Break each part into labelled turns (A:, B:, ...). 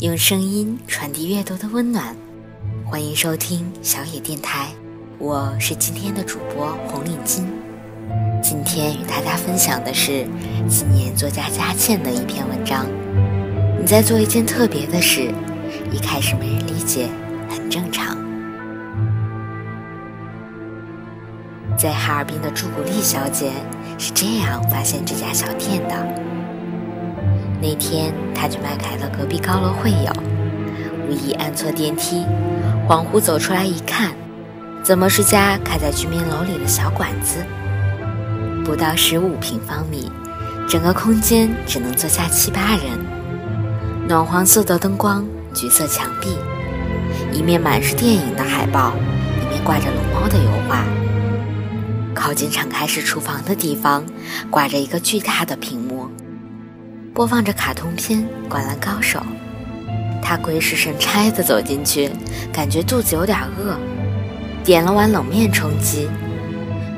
A: 用声音传递阅读的温暖，欢迎收听小野电台，我是今天的主播红领巾。今天与大家分享的是今年作家佳倩的一篇文章。你在做一件特别的事，一开始没人理解，很正常。在哈尔滨的朱古力小姐是这样发现这家小店的。那天，他去麦凯乐隔壁高楼会友，无意按错电梯，恍惚走出来一看，怎么是家开在居民楼里的小馆子？不到十五平方米，整个空间只能坐下七八人。暖黄色的灯光，橘色墙壁，一面满是电影的海报，一面挂着龙猫的油画。靠近敞开式厨房的地方，挂着一个巨大的屏幕。播放着卡通片《灌篮高手》，他鬼使神差地走进去，感觉肚子有点饿，点了碗冷面充饥，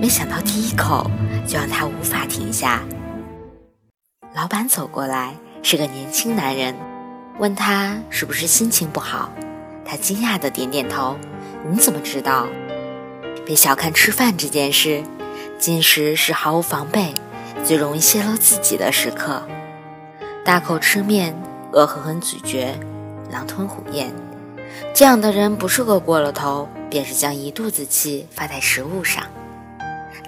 A: 没想到第一口就让他无法停下。老板走过来，是个年轻男人，问他是不是心情不好，他惊讶地点点头。你怎么知道？别小看吃饭这件事，进食是毫无防备、最容易泄露自己的时刻。大口吃面，恶狠狠咀嚼，狼吞虎咽。这样的人不是饿过了头，便是将一肚子气发在食物上。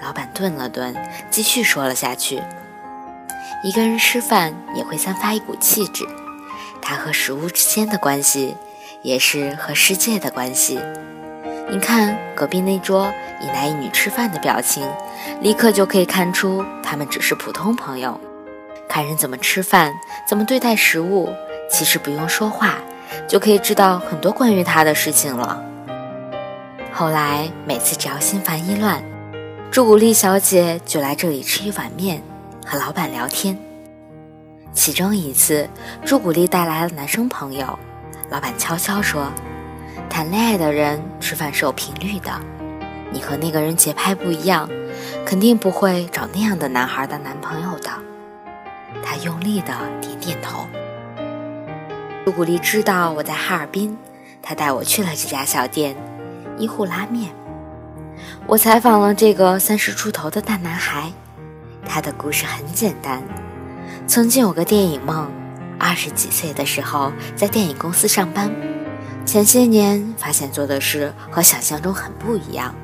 A: 老板顿了顿，继续说了下去：“一个人吃饭也会散发一股气质，他和食物之间的关系，也是和世界的关系。你看隔壁那桌一男一女吃饭的表情，立刻就可以看出他们只是普通朋友。”看人怎么吃饭，怎么对待食物，其实不用说话，就可以知道很多关于他的事情了。后来每次只要心烦意乱，朱古力小姐就来这里吃一碗面，和老板聊天。其中一次，朱古力带来了男生朋友，老板悄悄说：“谈恋爱的人吃饭是有频率的，你和那个人节拍不一样，肯定不会找那样的男孩当男朋友的。”他用力的点点头。朱古力知道我在哈尔滨，他带我去了这家小店——一户拉面。我采访了这个三十出头的大男孩，他的故事很简单：曾经有个电影梦，二十几岁的时候在电影公司上班，前些年发现做的事和想象中很不一样，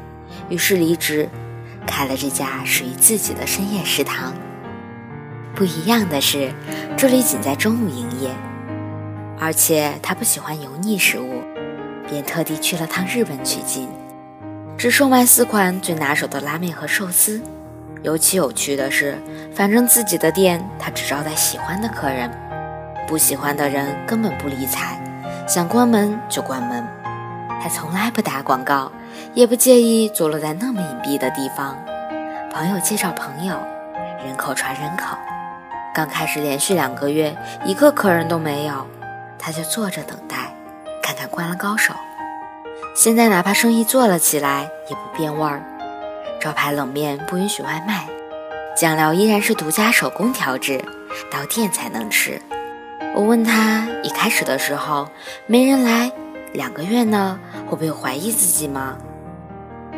A: 于是离职，开了这家属于自己的深夜食堂。不一样的是，这里仅在中午营业，而且他不喜欢油腻食物，便特地去了趟日本取经，只售卖四款最拿手的拉面和寿司。尤其有趣的是，反正自己的店他只招待喜欢的客人，不喜欢的人根本不理睬，想关门就关门。他从来不打广告，也不介意坐落在那么隐蔽的地方。朋友介绍朋友，人口传人口。刚开始连续两个月一个客人都没有，他就坐着等待，看看《灌篮高手》。现在哪怕生意做了起来，也不变味儿。招牌冷面不允许外卖，酱料依然是独家手工调制，到店才能吃。我问他，一开始的时候没人来，两个月呢，会不会怀疑自己吗？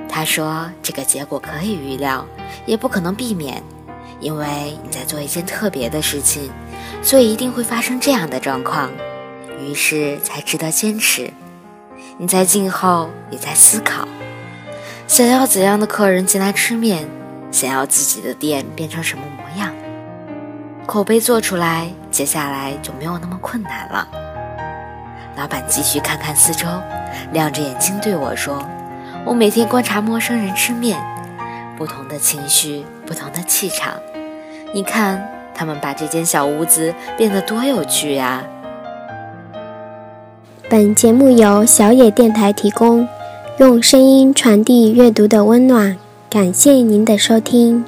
A: 他说，这个结果可以预料，也不可能避免。因为你在做一件特别的事情，所以一定会发生这样的状况，于是才值得坚持。你在静候，也在思考，想要怎样的客人进来吃面，想要自己的店变成什么模样，口碑做出来，接下来就没有那么困难了。老板继续看看四周，亮着眼睛对我说：“我每天观察陌生人吃面，不同的情绪，不同的气场。”你看，他们把这间小屋子变得多有趣呀！
B: 本节目由小野电台提供，用声音传递阅读的温暖。感谢您的收听。